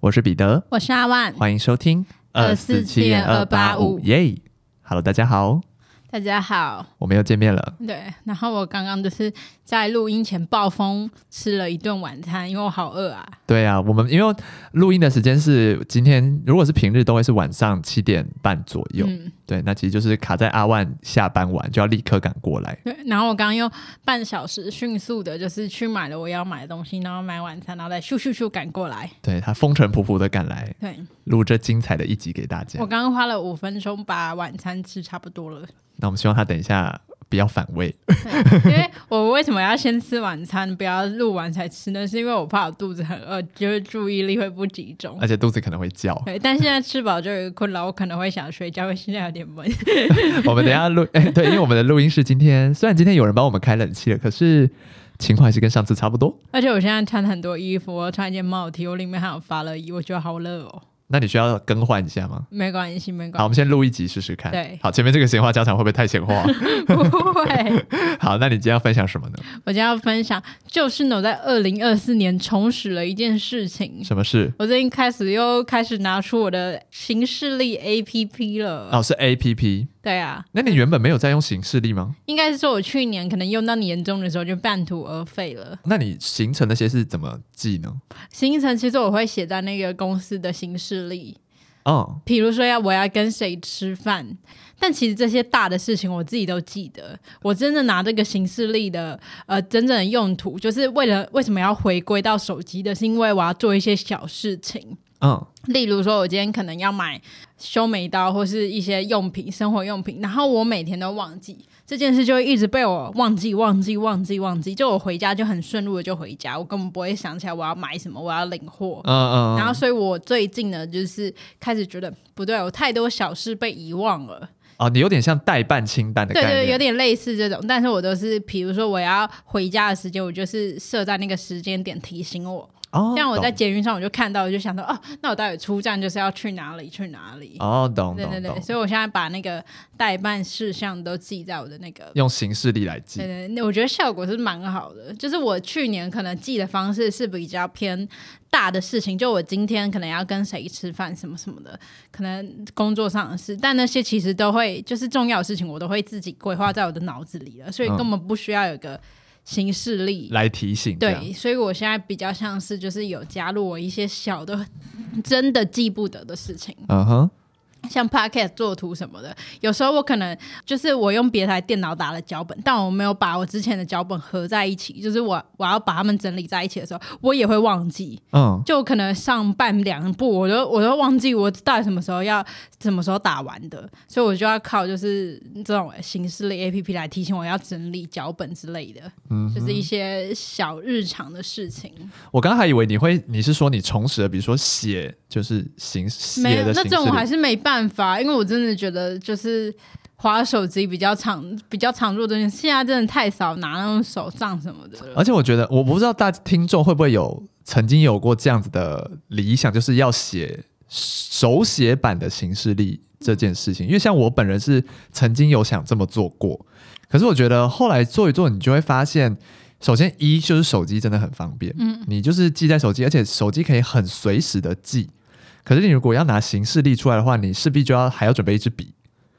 我是彼得，我是阿万，欢迎收听二四七点二八五耶！Hello，大家好。大家好，我们又见面了。对，然后我刚刚就是在录音前暴风吃了一顿晚餐，因为我好饿啊。对啊，我们因为录音的时间是今天，如果是平日都会是晚上七点半左右。嗯，对，那其实就是卡在阿万下班晚就要立刻赶过来。对，然后我刚刚用半小时迅速的，就是去买了我要买的东西，然后买晚餐，然后再咻咻咻赶过来。对，他风尘仆仆的赶来，对，录这精彩的一集给大家。我刚刚花了五分钟把晚餐吃差不多了。那我们希望他等一下不要反胃，因为我为什么要先吃晚餐，不要录完才吃呢？是因为我怕我肚子很饿，就是注意力会不集中，而且肚子可能会叫。对，但现在吃饱就有困扰，我可能会想睡觉，因为现在有点闷。我们等一下录，哎，对，因为我们的录音室今天虽然今天有人帮我们开冷气了，可是情况还是跟上次差不多。而且我现在穿很多衣服，我穿一件帽 T，我里面还有发热衣，我觉得好热哦。那你需要更换一下吗？没关系，没关系。好，我们先录一集试试看。对，好，前面这个闲话家常会不会太闲话？不会。好，那你今天要分享什么呢？我今天要分享，就是呢，我在二零二四年重拾了一件事情。什么事？我最近开始又开始拿出我的行事历 APP 了。哦，是 APP。对啊，那你原本没有在用行事历吗？应该是说，我去年可能用到年终的时候就半途而废了。那你行程那些是怎么记呢？行程其实我会写在那个公司的行事历。哦，比如说要我要跟谁吃饭，但其实这些大的事情我自己都记得。我真的拿这个行事历的呃真正的用途，就是为了为什么要回归到手机的，是因为我要做一些小事情。嗯，例如说，我今天可能要买修眉刀或是一些用品、生活用品，然后我每天都忘记这件事，就会一直被我忘记、忘记、忘记、忘记。就我回家就很顺路的就回家，我根本不会想起来我要买什么，我要领货。嗯嗯。然后，所以我最近呢，就是开始觉得不对，有太多小事被遗忘了。哦，你有点像待办清单的感觉。对对，有点类似这种，但是我都是，比如说我要回家的时间，我就是设在那个时间点提醒我。像我在捷运上，我就看到，我就想到，哦，那我待会出站就是要去哪里？去哪里？哦，懂，对对对，所以我现在把那个代办事项都记在我的那个用行事历来记。对对，那我觉得效果是蛮好的。就是我去年可能记的方式是比较偏大的事情，就我今天可能要跟谁吃饭什么什么的，可能工作上的事，但那些其实都会就是重要的事情，我都会自己规划在我的脑子里了，所以根本不需要有个。行事历来提醒，对，所以我现在比较像是就是有加入我一些小的，真的记不得的事情。嗯哼。像 Podcast 做图什么的，有时候我可能就是我用别台电脑打了脚本，但我没有把我之前的脚本合在一起，就是我我要把它们整理在一起的时候，我也会忘记。嗯，就可能上半两步，我都我都忘记我到底什么时候要什么时候打完的，所以我就要靠就是这种形式类 APP 来提醒我要整理脚本之类的，嗯，就是一些小日常的事情。我刚刚还以为你会，你是说你重拾了，比如说写就是形写的，没有，那这种我还是没办法。办法，因为我真的觉得就是滑手机比较常比较常做的东西，现在真的太少拿那种手账什么的。而且我觉得，我不知道大家听众会不会有曾经有过这样子的理想，就是要写手写版的形式力这件事情。因为像我本人是曾经有想这么做过，可是我觉得后来做一做，你就会发现，首先一就是手机真的很方便，嗯，你就是记在手机，而且手机可以很随时的记。可是你如果要拿形式例出来的话，你势必就要还要准备一支笔。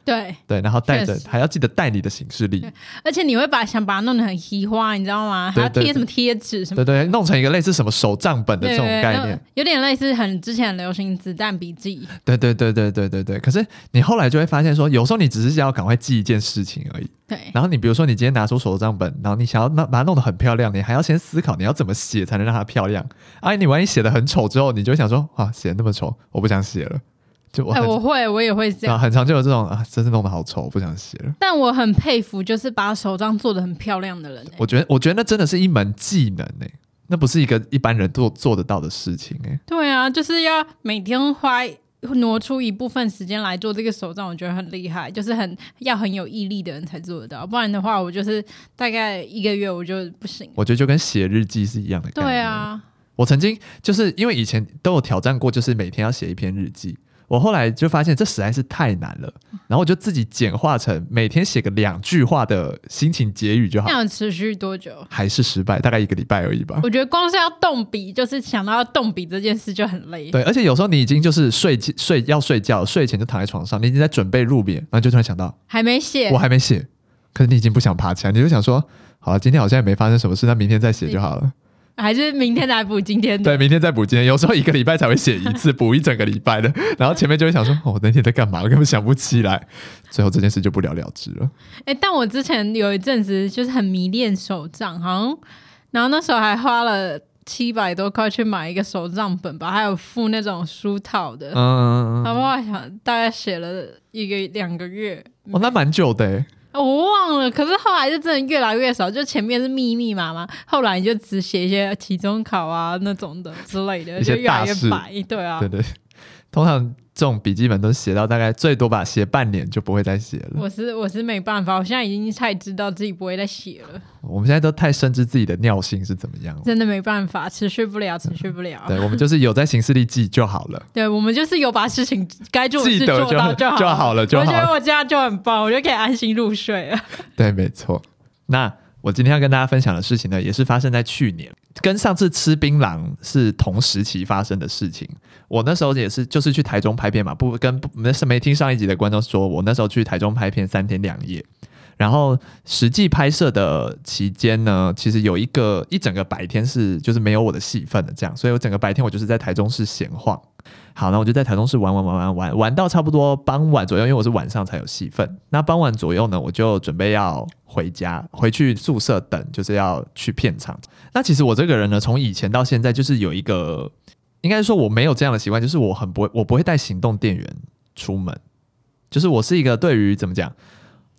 对对，然后带着还要记得带你的行事历，而且你会把想把它弄得很稀花，你知道吗？还要贴什么贴纸什么？对对，弄成一个类似什么手账本的这种概念，有点类似很之前很流行子弹笔记。对对对对对对对。可是你后来就会发现说，有时候你只是想要赶快记一件事情而已。对。然后你比如说你今天拿出手账本，然后你想要把它弄得很漂亮，你还要先思考你要怎么写才能让它漂亮。哎，你万一写得很丑之后，你就会想说啊，写得那么丑，我不想写了。哎、欸，我会，我也会这样。啊、很常就有这种啊，真是弄得好丑，我不想写了。但我很佩服，就是把手账做得很漂亮的人、欸。我觉得，我觉得那真的是一门技能呢、欸，那不是一个一般人做做得到的事情哎、欸。对啊，就是要每天花挪出一部分时间来做这个手账，我觉得很厉害，就是很要很有毅力的人才做得到，不然的话，我就是大概一个月我就不行。我觉得就跟写日记是一样的。对啊，我曾经就是因为以前都有挑战过，就是每天要写一篇日记。我后来就发现这实在是太难了，然后我就自己简化成每天写个两句话的心情结语就好。这样持续多久？还是失败，大概一个礼拜而已吧。我觉得光是要动笔，就是想到要动笔这件事就很累。对，而且有时候你已经就是睡睡要睡觉，睡前就躺在床上，你已经在准备入眠，然后就突然想到还没写，我还没写，可是你已经不想爬起来，你就想说，好了，今天好像也没发生什么事，那明天再写就好了。还是明天再补今天的？对，明天再补今天。有时候一个礼拜才会写一次，补一整个礼拜的。然后前面就会想说，哦，我那天在干嘛？我根本想不起来。最后这件事就不了了之了。哎、欸，但我之前有一阵子就是很迷恋手账，好像，然后那时候还花了七百多块去买一个手账本吧，还有附那种书套的。嗯，然后我想大概写了一个两个月。哦，那蛮久的。我忘了，可是后来就真的越来越少，就前面是密密麻麻，后来你就只写一些期中考啊那种的之类的，就越来越白。对啊，对对，通常。这种笔记本都写到大概最多吧，写半年就不会再写了。我是我是没办法，我现在已经太知道自己不会再写了。我们现在都太深知自己的尿性是怎么样，真的没办法，持续不了，持续不了。对，我们就是有在行事历记就好了。对，我们就是有把事情该做的事做到就好，就好了。就好了。我觉得我这样就很棒，我就可以安心入睡了。对，没错。那。我今天要跟大家分享的事情呢，也是发生在去年，跟上次吃槟榔是同时期发生的事情。我那时候也是，就是去台中拍片嘛，不跟不没没听上一集的观众说，我那时候去台中拍片三天两夜，然后实际拍摄的期间呢，其实有一个一整个白天是就是没有我的戏份的这样，所以我整个白天我就是在台中市闲晃。好，那我就在台中市玩玩玩玩玩玩到差不多傍晚左右，因为我是晚上才有戏份。那傍晚左右呢，我就准备要回家，回去宿舍等，就是要去片场。那其实我这个人呢，从以前到现在，就是有一个，应该说我没有这样的习惯，就是我很不会，我不会带行动电源出门。就是我是一个对于怎么讲，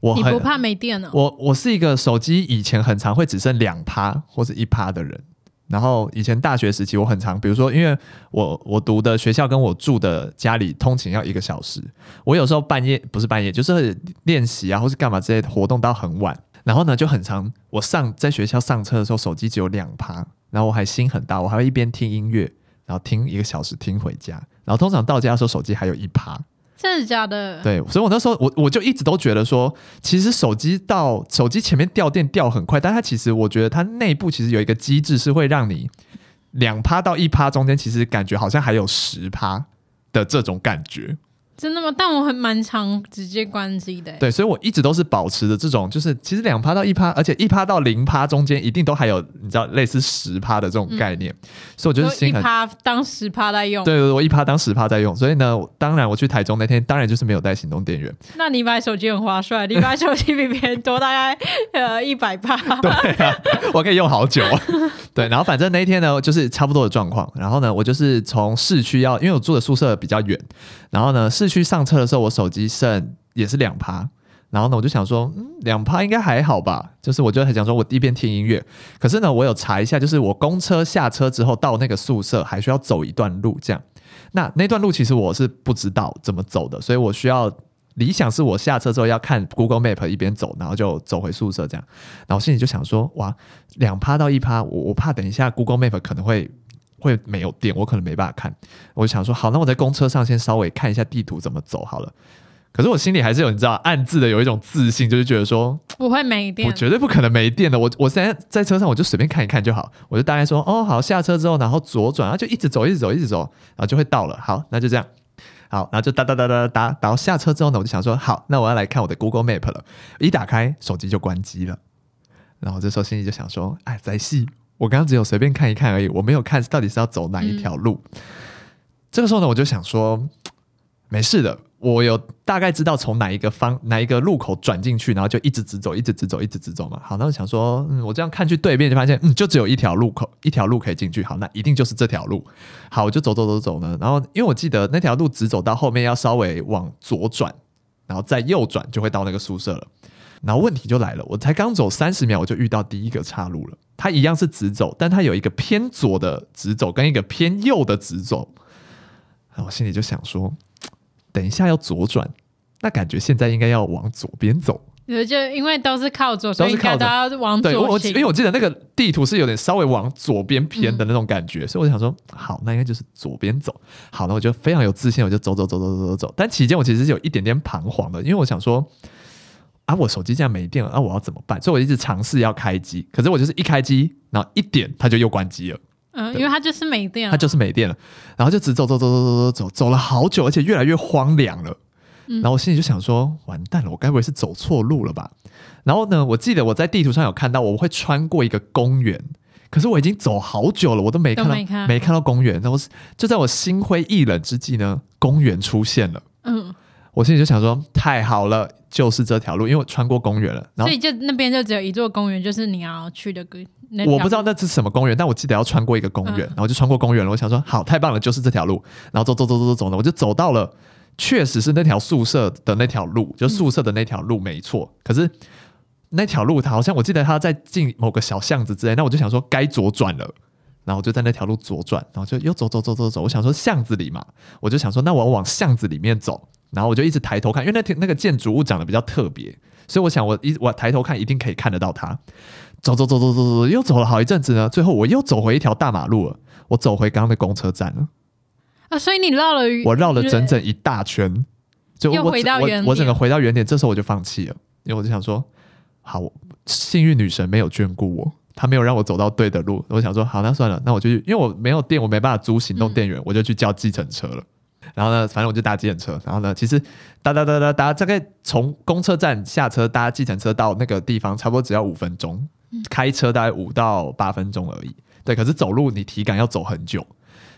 我很，你不怕没电呢？我我是一个手机以前很常会只剩两趴或者一趴的人。然后以前大学时期我很常，比如说因为我我读的学校跟我住的家里通勤要一个小时，我有时候半夜不是半夜，就是练习啊或是干嘛之类的活动到很晚，然后呢就很常我上在学校上车的时候手机只有两趴，然后我还心很大，我还会一边听音乐，然后听一个小时听回家，然后通常到家的时候手机还有一趴。真的假的？对，所以我那时候我我就一直都觉得说，其实手机到手机前面掉电掉很快，但它其实我觉得它内部其实有一个机制是会让你两趴到一趴中间，其实感觉好像还有十趴的这种感觉。真的吗？但我很蛮常直接关机的。对，所以我一直都是保持着这种，就是其实两趴到一趴，而且一趴到零趴中间一定都还有，你知道类似十趴的这种概念。嗯、所以我觉得心很，一趴当十趴在用。对，我一趴当十趴在用。所以呢，当然我去台中那天，当然就是没有带行动电源。那你买手机很划算，你买手机比别人多大概呃一百趴。对啊，我可以用好久。对，然后反正那一天呢，就是差不多的状况。然后呢，我就是从市区要，因为我住的宿舍比较远，然后呢，去上车的时候，我手机剩也是两趴。然后呢，我就想说，嗯，两趴应该还好吧。就是我就很想说，我一边听音乐。可是呢，我有查一下，就是我公车下车之后到那个宿舍还需要走一段路，这样。那那段路其实我是不知道怎么走的，所以我需要。理想是我下车之后要看 Google Map 一边走，然后就走回宿舍这样。然后心里就想说，哇，两趴到一趴，我我怕等一下 Google Map 可能会会没有电，我可能没办法看。我就想说，好，那我在公车上先稍微看一下地图怎么走好了。可是我心里还是有你知道暗自的有一种自信，就是觉得说不会没电，我绝对不可能没电的。我我现在在车上我就随便看一看就好，我就大概说，哦，好，下车之后然后左转，然后就一直走，一直走，一直走，然后就会到了。好，那就这样。好，然后就哒哒哒哒哒，然后下车之后呢，我就想说，好，那我要来看我的 Google Map 了。一打开，手机就关机了。然后这时候心里就想说，哎，在戏，我刚刚只有随便看一看而已，我没有看到底是要走哪一条路。这个时候呢，我就想说，没事的。我有大概知道从哪一个方哪一个路口转进去，然后就一直直走，一直直走，一直直走嘛。好，那我想说，嗯，我这样看去对面就发现，嗯，就只有一条路口，一条路可以进去。好，那一定就是这条路。好，我就走走走走呢。然后因为我记得那条路直走到后面要稍微往左转，然后再右转就会到那个宿舍了。然后问题就来了，我才刚走三十秒，我就遇到第一个岔路了。它一样是直走，但它有一个偏左的直走跟一个偏右的直走。然后我心里就想说。等一下要左转，那感觉现在应该要往左边走，就因为都是靠左，所以应该都要往左。对，我因为我记得那个地图是有点稍微往左边偏的那种感觉，嗯、所以我想说，好，那应该就是左边走。好，那我就非常有自信，我就走走走走走走走。但期间我其实是有一点点彷徨的，因为我想说，啊，我手机竟然没电了，那我要怎么办？所以我一直尝试要开机，可是我就是一开机，然后一点它就又关机了。嗯，因为它就是没电了。它就是没电了，然后就直走走走走走走走，走了好久，而且越来越荒凉了。然后我心里就想说，完蛋了，我该不会是走错路了吧？然后呢，我记得我在地图上有看到，我会穿过一个公园，可是我已经走好久了，我都没看到，没看到公园。然后就在我心灰意冷之际呢，公园出现了。嗯。我心里就想说，太好了，就是这条路，因为我穿过公园了。然后，所以就那边就只有一座公园，就是你要去的那。我不知道那是什么公园，但我记得要穿过一个公园，嗯、然后就穿过公园了。我想说，好，太棒了，就是这条路。然后走走走走走走呢，我就走到了。确实是那条宿舍的那条路，就宿舍的那条路没错。嗯、可是那条路，它好像我记得它在进某个小巷子之类。那我就想说该左转了，然后我就在那条路左转，然后就又走走走走走。我想说巷子里嘛，我就想说那我往巷子里面走。然后我就一直抬头看，因为那天那个建筑物长得比较特别，所以我想我一我抬头看一定可以看得到它。走走走走走走，又走了好一阵子呢。最后我又走回一条大马路了，我走回刚刚的公车站了。啊！所以你绕了，我绕了整整一大圈，就我回到原点，我整个回到原点。这时候我就放弃了，因为我就想说，好，幸运女神没有眷顾我，她没有让我走到对的路。我想说，好，那算了，那我就因为我没有电，我没办法租行动电源，嗯、我就去叫计程车了。然后呢，反正我就搭计程车。然后呢，其实搭搭搭搭搭，大概从公车站下车搭计程车到那个地方，差不多只要五分钟，开车大概五到八分钟而已。对，可是走路你体感要走很久。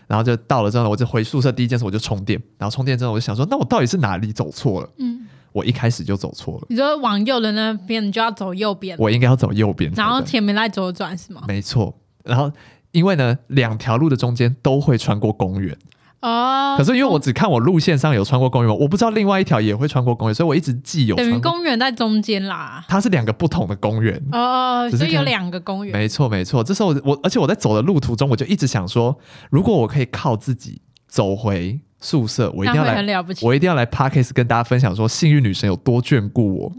然后就到了之后，我就回宿舍，第一件事我就充电。然后充电之后，我就想说，那我到底是哪里走错了？嗯，我一开始就走错了。你说往右的那边，你就要走右边。我应该要走右边，然后前面来左转是吗？没错。然后因为呢，两条路的中间都会穿过公园。哦，可是因为我只看我路线上有穿过公园，我不知道另外一条也会穿过公园，所以我一直记有。等于公园在中间啦。它是两个不同的公园哦，所以有两个公园。没错没错，这时候我我而且我在走的路途中，我就一直想说，如果我可以靠自己走回宿舍，我一定要来，我一定要来 Podcast 跟大家分享说，幸运女神有多眷顾我。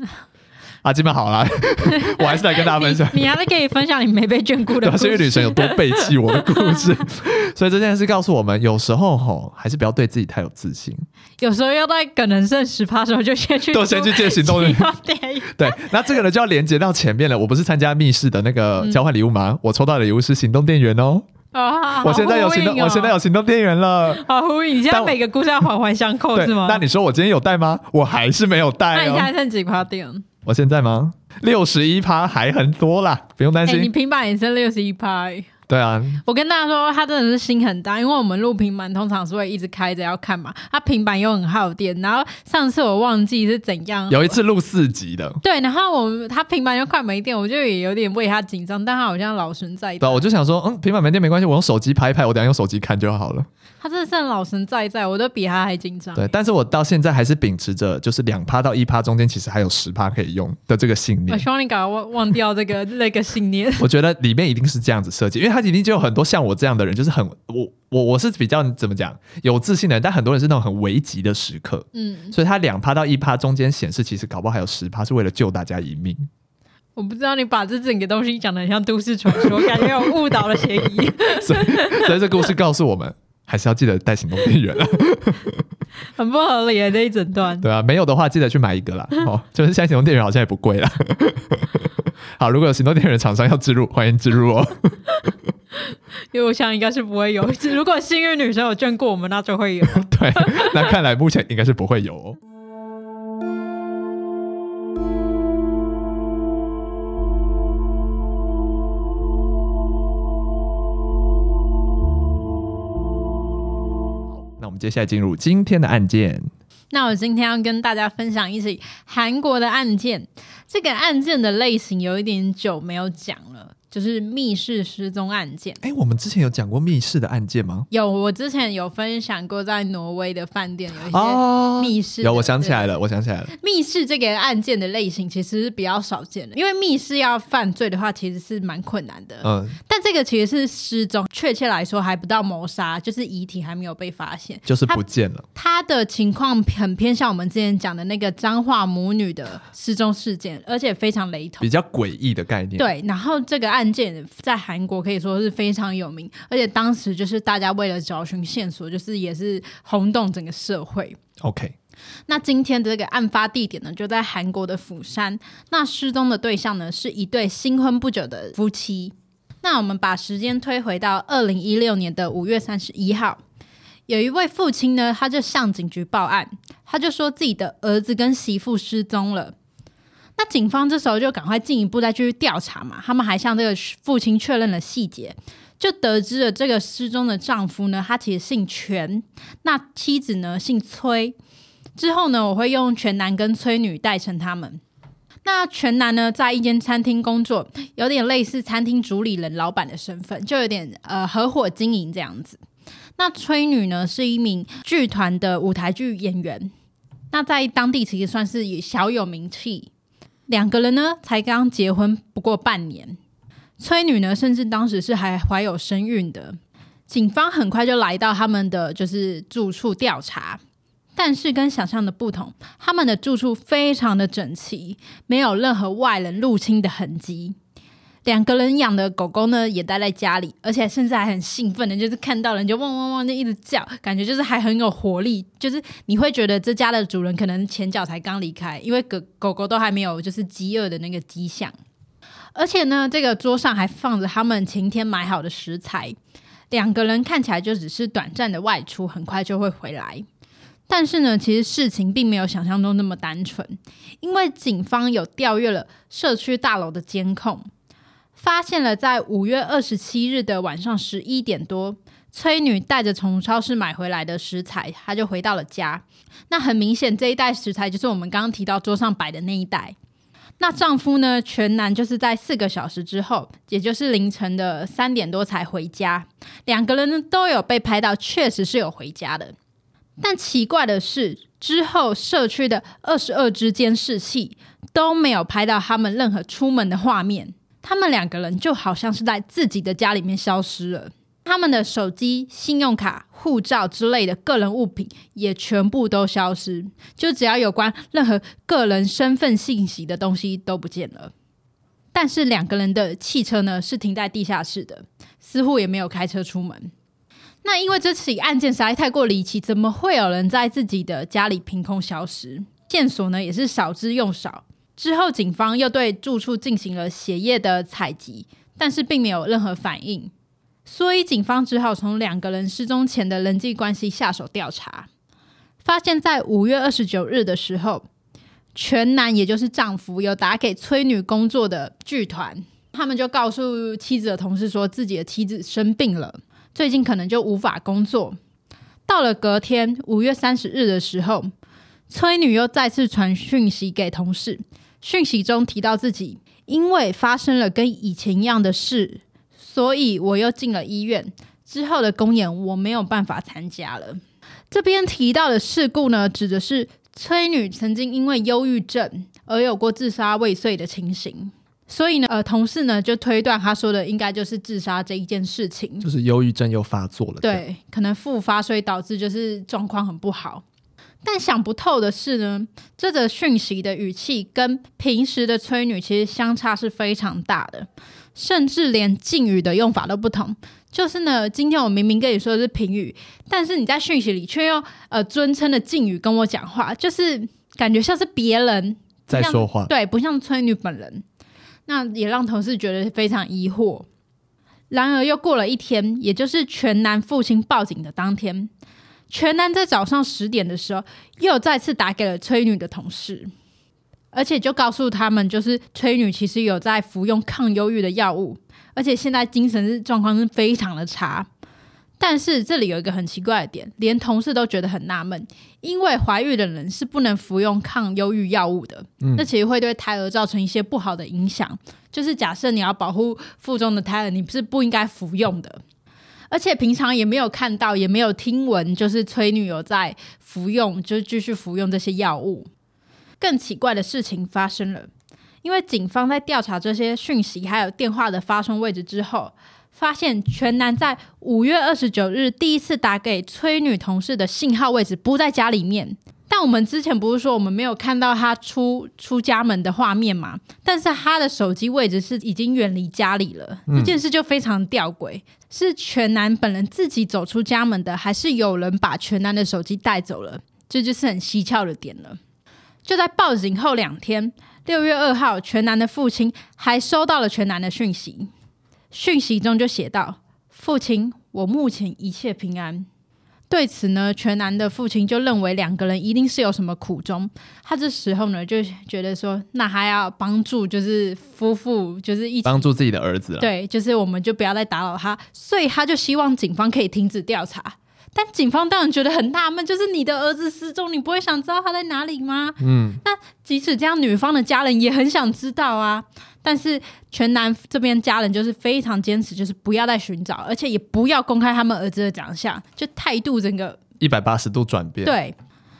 啊，基本好了，我还是来跟大家分享。你，你还是可以分享你没被眷顾的故事，因为女神有多背弃我的故事。所以这件事告诉我们，有时候吼还是不要对自己太有自信。有时候要在可能剩十趴的时候就先去，都先去借行动电源。对，那这个呢就要连接到前面了。我不是参加密室的那个交换礼物吗？嗯、我抽到的礼物是行动电源哦。哦，我现在有行动，哦、我现在有行动电源了。好呼应，你现在每个故事要环环相扣是吗？那你说我今天有带吗？我还是没有带、哦。那你现在剩几趴电？我现在吗？六十一趴还很多啦，不用担心。你平板也剩六十一趴。对啊，我跟大家说，他真的是心很大，因为我们录平板通常是会一直开着要看嘛，他平板又很耗电。然后上次我忘记是怎样，有一次录四集的，对，然后我他平板又快没电，我就也有点为他紧张，但他好像老神在在。对，我就想说，嗯，平板没电没关系，我用手机拍一拍，我等下用手机看就好了。他真的是老神在在，我都比他还紧张。对，但是我到现在还是秉持着，就是两趴到一趴中间其实还有十趴可以用的这个信念。我希望你赶快忘忘掉这个那个信念。我觉得里面一定是这样子设计，因为他一定就有很多像我这样的人，就是很我我我是比较怎么讲有自信的人，但很多人是那种很危急的时刻，嗯，所以他两趴到一趴中间显示，其实搞不好还有十趴是为了救大家一命。我不知道你把这整个东西讲的很像都市传说，感觉有误导的嫌疑。所以，所以这故事告诉我们。还是要记得带行动电源啊，很不合理啊，这一整段。对啊，没有的话记得去买一个啦。哦，就是现在行动电源好像也不贵啦。好，如果有行动电源厂商要植入，欢迎植入哦。因为我想应该是不会有，如果幸运女生有眷顾我们，那就会有。对，那看来目前应该是不会有哦。接下来进入今天的案件。那我今天要跟大家分享一起韩国的案件。这个案件的类型有一点久没有讲了，就是密室失踪案件。哎，我们之前有讲过密室的案件吗？有，我之前有分享过，在挪威的饭店有一些密室、哦。有，我想起来了，我想起来了。密室这个案件的类型其实是比较少见的，因为密室要犯罪的话，其实是蛮困难的。嗯，但这个其实是失踪，确切来说还不到谋杀，就是遗体还没有被发现，就是不见了。他的情况很偏向我们之前讲的那个脏话母女的失踪事件，而且非常雷同，比较诡异的概念。对，然后这个案。案件在韩国可以说是非常有名，而且当时就是大家为了找寻线索，就是也是轰动整个社会。OK，那今天的这个案发地点呢，就在韩国的釜山。那失踪的对象呢，是一对新婚不久的夫妻。那我们把时间推回到二零一六年的五月三十一号，有一位父亲呢，他就向警局报案，他就说自己的儿子跟媳妇失踪了。那警方这时候就赶快进一步再继续调查嘛，他们还向这个父亲确认了细节，就得知了这个失踪的丈夫呢，他其实姓全，那妻子呢姓崔。之后呢，我会用全男跟崔女代称他们。那全男呢，在一间餐厅工作，有点类似餐厅主理人、老板的身份，就有点呃合伙经营这样子。那崔女呢，是一名剧团的舞台剧演员，那在当地其实算是也小有名气。两个人呢，才刚结婚不过半年，崔女呢，甚至当时是还怀有身孕的。警方很快就来到他们的就是住处调查，但是跟想象的不同，他们的住处非常的整齐，没有任何外人入侵的痕迹。两个人养的狗狗呢，也待在家里，而且甚至还很兴奋的，就是看到人就汪汪汪就一直叫，感觉就是还很有活力。就是你会觉得这家的主人可能前脚才刚离开，因为狗狗狗都还没有就是饥饿的那个迹象。而且呢，这个桌上还放着他们前天买好的食材。两个人看起来就只是短暂的外出，很快就会回来。但是呢，其实事情并没有想象中那么单纯，因为警方有调阅了社区大楼的监控。发现了，在五月二十七日的晚上十一点多，崔女带着从超市买回来的食材，她就回到了家。那很明显，这一袋食材就是我们刚刚提到桌上摆的那一袋。那丈夫呢，全男就是在四个小时之后，也就是凌晨的三点多才回家。两个人呢都有被拍到，确实是有回家的。但奇怪的是，之后社区的二十二支监视器都没有拍到他们任何出门的画面。他们两个人就好像是在自己的家里面消失了，他们的手机、信用卡、护照之类的个人物品也全部都消失，就只要有关任何个人身份信息的东西都不见了。但是两个人的汽车呢，是停在地下室的，似乎也没有开车出门。那因为这起案件实在太过离奇，怎么会有人在自己的家里凭空消失？线索呢，也是少之又少。之后，警方又对住处进行了血液的采集，但是并没有任何反应，所以警方只好从两个人失踪前的人际关系下手调查，发现，在五月二十九日的时候，全男也就是丈夫有打给崔女工作的剧团，他们就告诉妻子的同事说自己的妻子生病了，最近可能就无法工作。到了隔天五月三十日的时候，崔女又再次传讯息给同事。讯息中提到自己因为发生了跟以前一样的事，所以我又进了医院。之后的公演我没有办法参加了。这边提到的事故呢，指的是崔女曾经因为忧郁症而有过自杀未遂的情形。所以呢，呃，同事呢就推断他说的应该就是自杀这一件事情，就是忧郁症又发作了。对，可能复发，所以导致就是状况很不好。但想不透的是呢，这则讯息的语气跟平时的催女其实相差是非常大的，甚至连敬语的用法都不同。就是呢，今天我明明跟你说的是平语，但是你在讯息里却用呃尊称的敬语跟我讲话，就是感觉像是别人在说话，对，不像催女本人。那也让同事觉得非常疑惑。然而又过了一天，也就是全男父亲报警的当天。全男在早上十点的时候，又再次打给了崔女的同事，而且就告诉他们，就是崔女其实有在服用抗忧郁的药物，而且现在精神状况是非常的差。但是这里有一个很奇怪的点，连同事都觉得很纳闷，因为怀孕的人是不能服用抗忧郁药物的，嗯，那其实会对胎儿造成一些不好的影响。就是假设你要保护腹中的胎儿，你是不应该服用的。而且平常也没有看到，也没有听闻，就是崔女有在服用，就是继续服用这些药物。更奇怪的事情发生了，因为警方在调查这些讯息还有电话的发送位置之后。发现全男在五月二十九日第一次打给崔女同事的信号位置不在家里面，但我们之前不是说我们没有看到他出出家门的画面吗？但是他的手机位置是已经远离家里了，嗯、这件事就非常吊诡，是全男本人自己走出家门的，还是有人把全男的手机带走了？这就是很蹊跷的点了。就在报警后两天，六月二号，全男的父亲还收到了全男的讯息。讯息中就写道：“父亲，我目前一切平安。”对此呢，全男的父亲就认为两个人一定是有什么苦衷。他这时候呢，就觉得说，那还要帮助，就是夫妇，就是一起帮助自己的儿子了。对，就是我们就不要再打扰他，所以他就希望警方可以停止调查。但警方当然觉得很纳闷，就是你的儿子失踪，你不会想知道他在哪里吗？嗯，那即使这样，女方的家人也很想知道啊。但是全男这边家人就是非常坚持，就是不要再寻找，而且也不要公开他们儿子的长相，就态度整个一百八十度转变。对，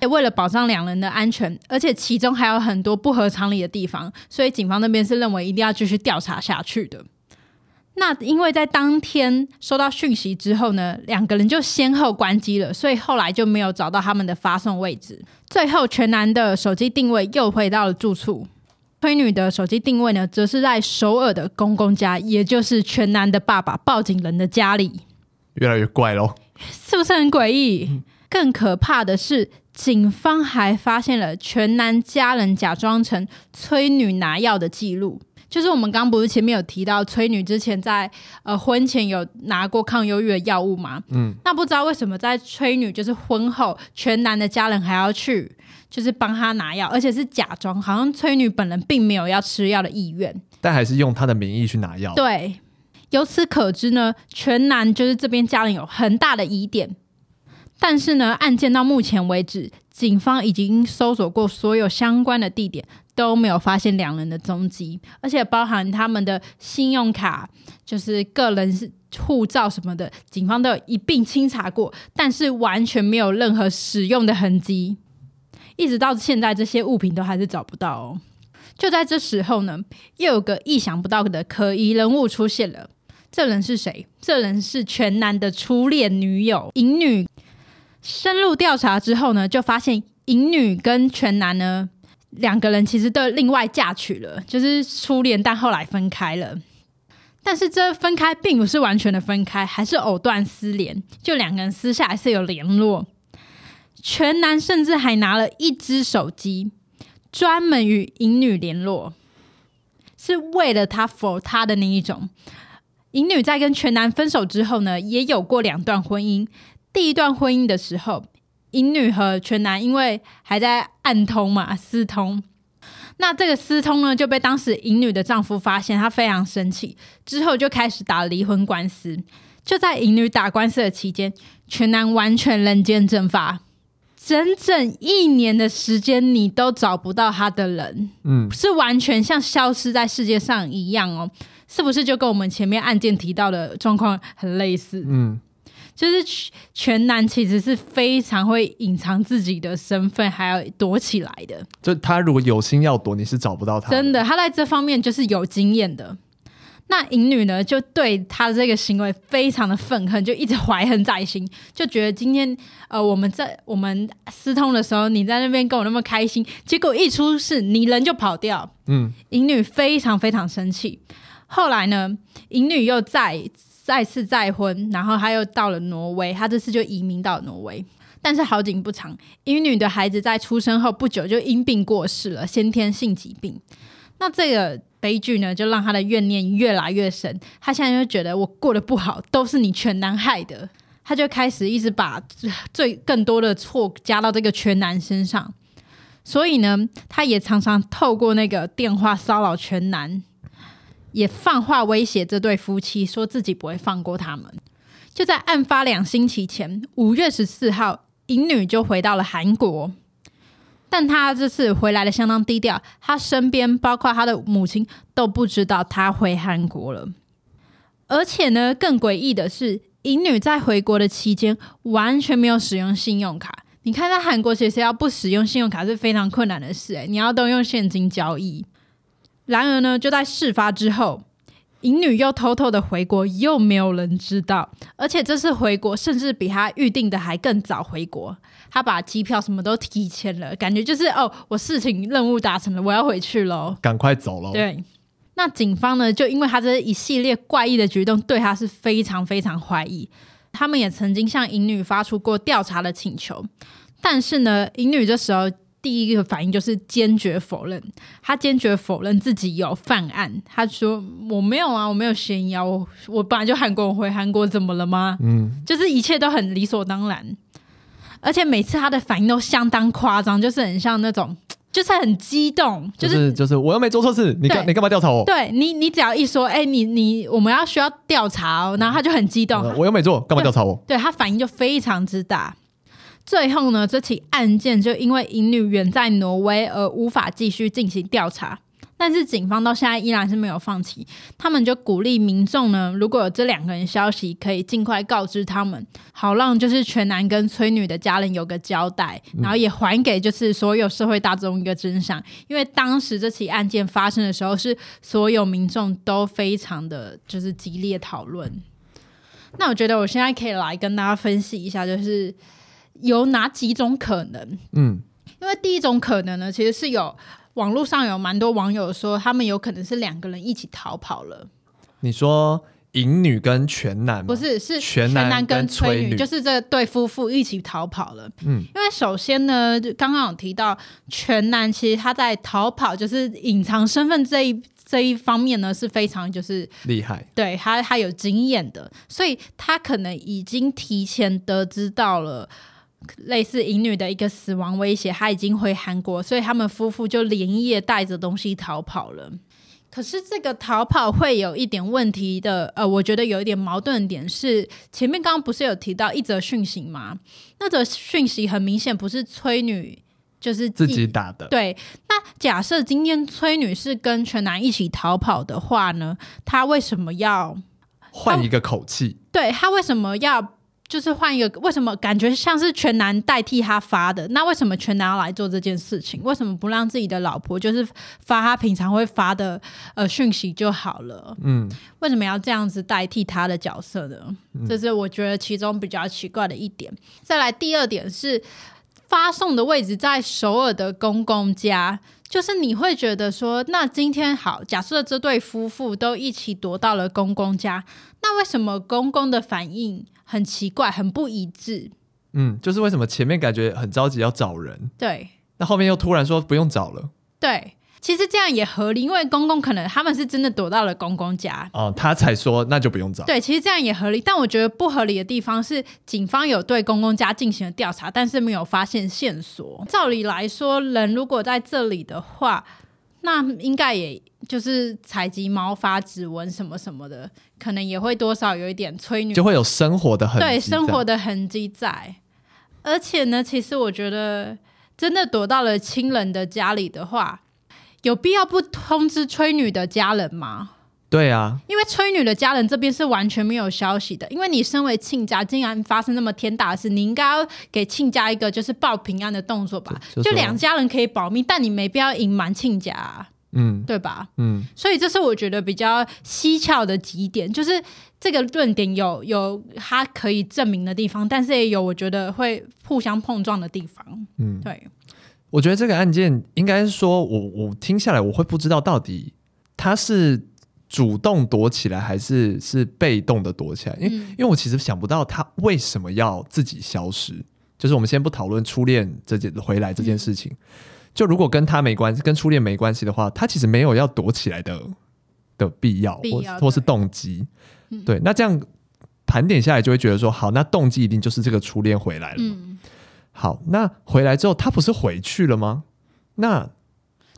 为了保障两人的安全，而且其中还有很多不合常理的地方，所以警方那边是认为一定要继续调查下去的。那因为在当天收到讯息之后呢，两个人就先后关机了，所以后来就没有找到他们的发送位置。最后，全男的手机定位又回到了住处。崔女的手机定位呢，则是在首尔的公公家，也就是全男的爸爸报警人的家里。越来越怪喽，是不是很诡异？嗯、更可怕的是，警方还发现了全男家人假装成崔女拿药的记录。就是我们刚刚不是前面有提到，崔女之前在呃婚前有拿过抗忧郁的药物吗？嗯，那不知道为什么在崔女就是婚后，全男的家人还要去。就是帮她拿药，而且是假装，好像崔女本人并没有要吃药的意愿，但还是用她的名义去拿药。对，由此可知呢，全男就是这边家人有很大的疑点。但是呢，案件到目前为止，警方已经搜索过所有相关的地点，都没有发现两人的踪迹，而且包含他们的信用卡、就是个人护照什么的，警方都有一并清查过，但是完全没有任何使用的痕迹。一直到现在，这些物品都还是找不到哦。就在这时候呢，又有个意想不到的可疑人物出现了。这人是谁？这人是全男的初恋女友尹女。深入调查之后呢，就发现尹女跟全男呢两个人其实都另外嫁娶了，就是初恋，但后来分开了。但是这分开并不是完全的分开，还是藕断丝连，就两个人私下还是有联络。全男甚至还拿了一只手机，专门与淫女联络，是为了他 for 他的那一种。淫女在跟全男分手之后呢，也有过两段婚姻。第一段婚姻的时候，尹女和全男因为还在暗通嘛，私通。那这个私通呢，就被当时尹女的丈夫发现，他非常生气，之后就开始打离婚官司。就在尹女打官司的期间，全男完全人间蒸发。整整一年的时间，你都找不到他的人，嗯，是完全像消失在世界上一样哦，是不是就跟我们前面案件提到的状况很类似？嗯，就是全男其实是非常会隐藏自己的身份，还要躲起来的。就他如果有心要躲，你是找不到他的。真的，他在这方面就是有经验的。那淫女呢，就对他的这个行为非常的愤恨，就一直怀恨在心，就觉得今天呃我们在我们私通的时候，你在那边跟我那么开心，结果一出事，你人就跑掉。嗯，淫女非常非常生气。后来呢，淫女又再再次再婚，然后他又到了挪威，他这次就移民到了挪威。但是好景不长，尹女的孩子在出生后不久就因病过世了，先天性疾病。那这个。悲剧呢，就让他的怨念越来越深。他现在就觉得我过得不好，都是你全男害的。他就开始一直把最更多的错加到这个全男身上。所以呢，他也常常透过那个电话骚扰全男，也放话威胁这对夫妻，说自己不会放过他们。就在案发两星期前，五月十四号，尹女就回到了韩国。但她这次回来的相当低调，她身边包括她的母亲都不知道她回韩国了。而且呢，更诡异的是，尹女在回国的期间完全没有使用信用卡。你看，在韩国其实要不使用信用卡是非常困难的事，诶，你要都用现金交易。然而呢，就在事发之后，淫女又偷偷的回国，又没有人知道。而且这次回国，甚至比她预定的还更早回国。她把机票什么都提前了，感觉就是哦，我事情任务达成了，我要回去喽，赶快走喽。对。那警方呢，就因为他这一系列怪异的举动，对他是非常非常怀疑。他们也曾经向淫女发出过调查的请求，但是呢，淫女这时候第一个反应就是坚决否认。他坚决否认自己有犯案。他说：“我没有啊，我没有嫌疑啊，我我本来就韩国人回韩国，怎么了吗？嗯，就是一切都很理所当然。而且每次他的反应都相当夸张，就是很像那种。”就是很激动，就是、就是、就是我又没做错事，你干你干嘛调查我？对你，你只要一说，哎、欸，你你我们要需要调查哦，然后他就很激动。我又没做，干嘛调查我？对，他反应就非常之大。最后呢，这起案件就因为尹女远在挪威而无法继续进行调查。但是警方到现在依然是没有放弃，他们就鼓励民众呢，如果有这两个人消息，可以尽快告知他们，好让就是全男跟崔女的家人有个交代，然后也还给就是所有社会大众一个真相。因为当时这起案件发生的时候，是所有民众都非常的就是激烈讨论。那我觉得我现在可以来跟大家分析一下，就是有哪几种可能？嗯，因为第一种可能呢，其实是有。网络上有蛮多网友说，他们有可能是两个人一起逃跑了。你说淫女跟全男？不是，是全男跟崔女，就是这对夫妇一起逃跑了。嗯，因为首先呢，刚刚有提到全男，其实他在逃跑，就是隐藏身份这一这一方面呢，是非常就是厉害。对他，他有经验的，所以他可能已经提前得知到了。类似淫女的一个死亡威胁，他已经回韩国，所以他们夫妇就连夜带着东西逃跑了。可是这个逃跑会有一点问题的，呃，我觉得有一点矛盾点是，前面刚刚不是有提到一则讯息吗？那则讯息很明显不是崔女就是自己打的。对，那假设今天崔女是跟全男一起逃跑的话呢？她为什么要换一个口气？对，她为什么要？就是换一个，为什么感觉像是全男代替他发的？那为什么全男要来做这件事情？为什么不让自己的老婆就是发他平常会发的呃讯息就好了？嗯，为什么要这样子代替他的角色呢？嗯，这是我觉得其中比较奇怪的一点。再来第二点是发送的位置在首尔的公公家，就是你会觉得说，那今天好，假设这对夫妇都一起躲到了公公家，那为什么公公的反应？很奇怪，很不一致。嗯，就是为什么前面感觉很着急要找人，对，那后面又突然说不用找了。对，其实这样也合理，因为公公可能他们是真的躲到了公公家，哦，他才说那就不用找。对，其实这样也合理，但我觉得不合理的地方是，警方有对公公家进行了调查，但是没有发现线索。照理来说，人如果在这里的话，那应该也。就是采集毛发、指纹什么什么的，可能也会多少有一点催女，就会有生活的痕迹，对生活的痕迹在。而且呢，其实我觉得，真的躲到了亲人的家里的话，有必要不通知催女的家人吗？对啊，因为崔女的家人这边是完全没有消息的。因为你身为亲家，竟然发生那么天大的事，你应该要给亲家一个就是报平安的动作吧？就，就两家人可以保密，但你没必要隐瞒亲家啊。嗯，对吧？嗯，所以这是我觉得比较蹊跷的几点，就是这个论点有有它可以证明的地方，但是也有我觉得会互相碰撞的地方。嗯，对，我觉得这个案件应该是说我我听下来我会不知道到底他是主动躲起来还是是被动的躲起来，因为、嗯、因为我其实想不到他为什么要自己消失，就是我们先不讨论初恋这件回来这件事情。嗯就如果跟他没关系，跟初恋没关系的话，他其实没有要躲起来的的必要，必要或或是动机。嗯、对，那这样盘点下来，就会觉得说，好，那动机一定就是这个初恋回来了。嗯、好，那回来之后，他不是回去了吗？那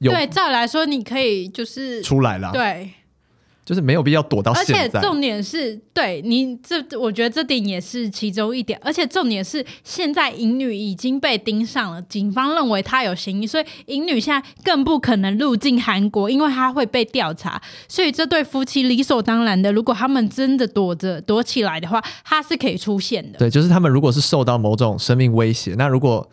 有对，照理来说，你可以就是出来了。对，就是没有必要躲到现在。而且重点是对你这，我觉得这点也是其中一点。而且重点是，现在淫女已经被盯上了，警方认为她有嫌疑，所以淫女现在更不可能入境韩国，因为她会被调查。所以这对夫妻理所当然的，如果他们真的躲着躲起来的话，她是可以出现的。对，就是他们如果是受到某种生命威胁，那如果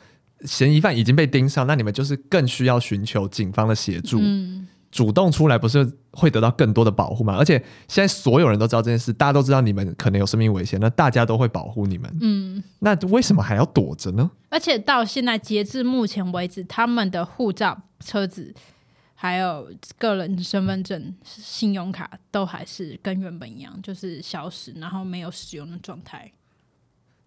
嫌疑犯已经被盯上，那你们就是更需要寻求警方的协助。嗯。主动出来不是会得到更多的保护吗？而且现在所有人都知道这件事，大家都知道你们可能有生命危险，那大家都会保护你们。嗯，那为什么还要躲着呢？而且到现在截至目前为止，他们的护照、车子还有个人身份证、信用卡都还是跟原本一样，就是消失，然后没有使用的状态。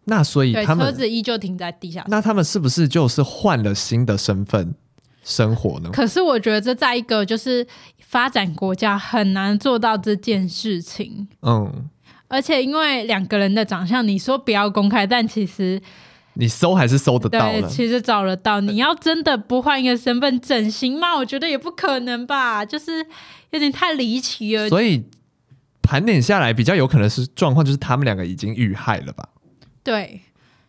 那所以他们车子依旧停在地下。那他们是不是就是换了新的身份？生活呢？可是我觉得这在一个就是发展国家很难做到这件事情。嗯，而且因为两个人的长相，你说不要公开，但其实你搜还是搜得到的。其实找得到。你要真的不换一个身份整形吗？我觉得也不可能吧，就是有点太离奇了。所以盘点下来，比较有可能是状况，就是他们两个已经遇害了吧？对，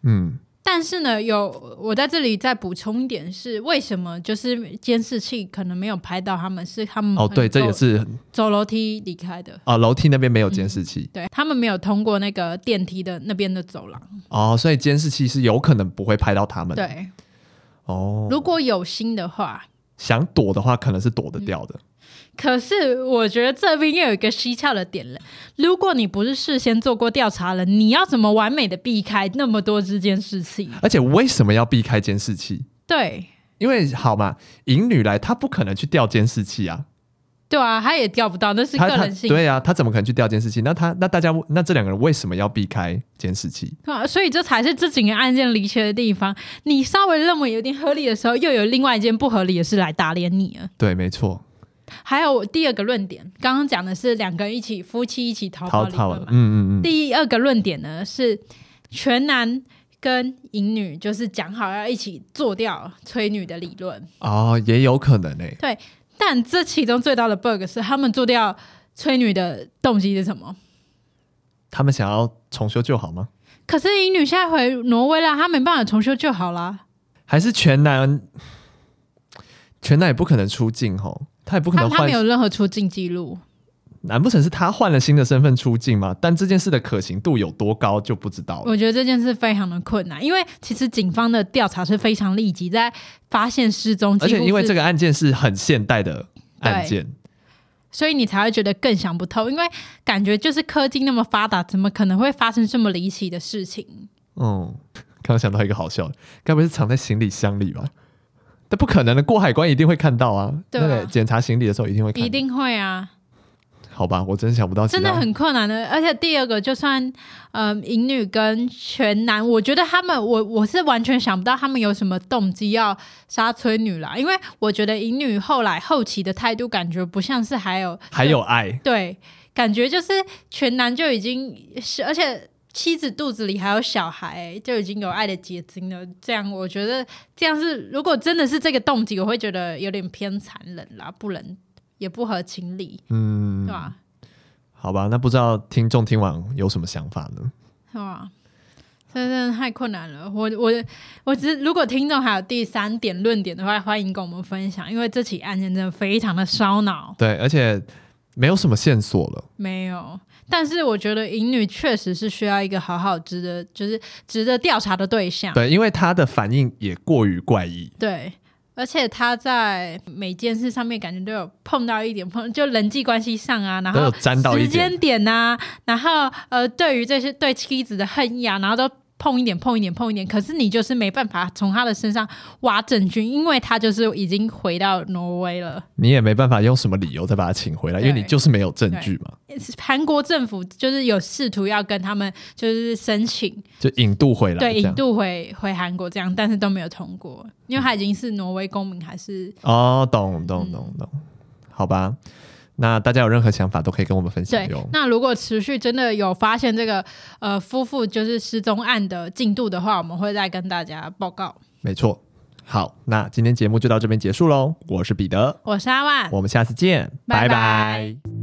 嗯。但是呢，有我在这里再补充一点是，为什么就是监视器可能没有拍到他们？是他们哦，对，这也是走楼梯离开的哦，楼梯那边没有监视器，嗯、对他们没有通过那个电梯的那边的走廊哦，所以监视器是有可能不会拍到他们。对，哦，如果有心的话，想躲的话，可能是躲得掉的。嗯可是我觉得这边又有一个蹊跷的点了。如果你不是事先做过调查了，你要怎么完美的避开那么多支监视器？而且为什么要避开监视器？对，因为好嘛，淫女来，她不可能去调监视器啊。对啊，她也调不到，那是个人性。对啊，她怎么可能去调监视器？那她那大家那这两个人为什么要避开监视器？啊，所以这才是这几个案件离奇的地方。你稍微认为有点合理的时候，又有另外一件不合理的事来打脸你了。对，没错。还有第二个论点，刚刚讲的是两个人一起夫妻一起逃跑理论嘛？嗯嗯嗯。第二个论点呢是全男跟淫女就是讲好要一起做掉崔女的理论。哦，也有可能诶、欸。对，但这其中最大的 bug 是他们做掉崔女的动机是什么？他们想要重修旧好吗？可是淫女现在回挪威了，他没办法重修旧好啦。还是全男？全男也不可能出境吼。他也不可能换，他没有任何出境记录。难不成是他换了新的身份出境吗？但这件事的可行度有多高就不知道了。我觉得这件事非常的困难，因为其实警方的调查是非常立即，在发现失踪，而且因为这个案件是很现代的案件，所以你才会觉得更想不透。因为感觉就是科技那么发达，怎么可能会发生这么离奇的事情？嗯，刚刚想到一个好笑的，该不会是藏在行李箱里吧？这不可能的，过海关一定会看到啊！对啊，那个检查行李的时候一定会看到，一定会啊！好吧，我真想不到，真的很困难的。而且第二个，就算嗯，淫女跟全男，我觉得他们，我我是完全想不到他们有什么动机要杀崔女啦。因为我觉得淫女后来后期的态度，感觉不像是还有还有爱，对，感觉就是全男就已经是，而且。妻子肚子里还有小孩，就已经有爱的结晶了。这样，我觉得这样是，如果真的是这个动机，我会觉得有点偏残忍啦，不能也不合情理，嗯，对吧？好吧，那不知道听众听完有什么想法呢？是吧？真的太困难了。我我我只是，如果听众还有第三点论点的话，欢迎跟我们分享，因为这起案件真的非常的烧脑。对，而且没有什么线索了，没有。但是我觉得淫女确实是需要一个好好值得，就是值得调查的对象。对，因为她的反应也过于怪异。对，而且她在每件事上面感觉都有碰到一点碰，就人际关系上啊，然后时间点啊，然后呃，对于这些对妻子的恨意啊，然后都。碰一点，碰一点，碰一点，可是你就是没办法从他的身上挖证据，因为他就是已经回到挪威了。你也没办法用什么理由再把他请回来，因为你就是没有证据嘛。韩国政府就是有试图要跟他们就是申请，就引渡回来，对，引渡回回韩国这样，但是都没有通过，因为他已经是挪威公民，还是哦，懂懂懂懂，好吧。那大家有任何想法都可以跟我们分享。对，那如果持续真的有发现这个呃夫妇就是失踪案的进度的话，我们会再跟大家报告。没错。好，那今天节目就到这边结束喽。我是彼得，我是阿万，我们下次见，拜拜。拜拜。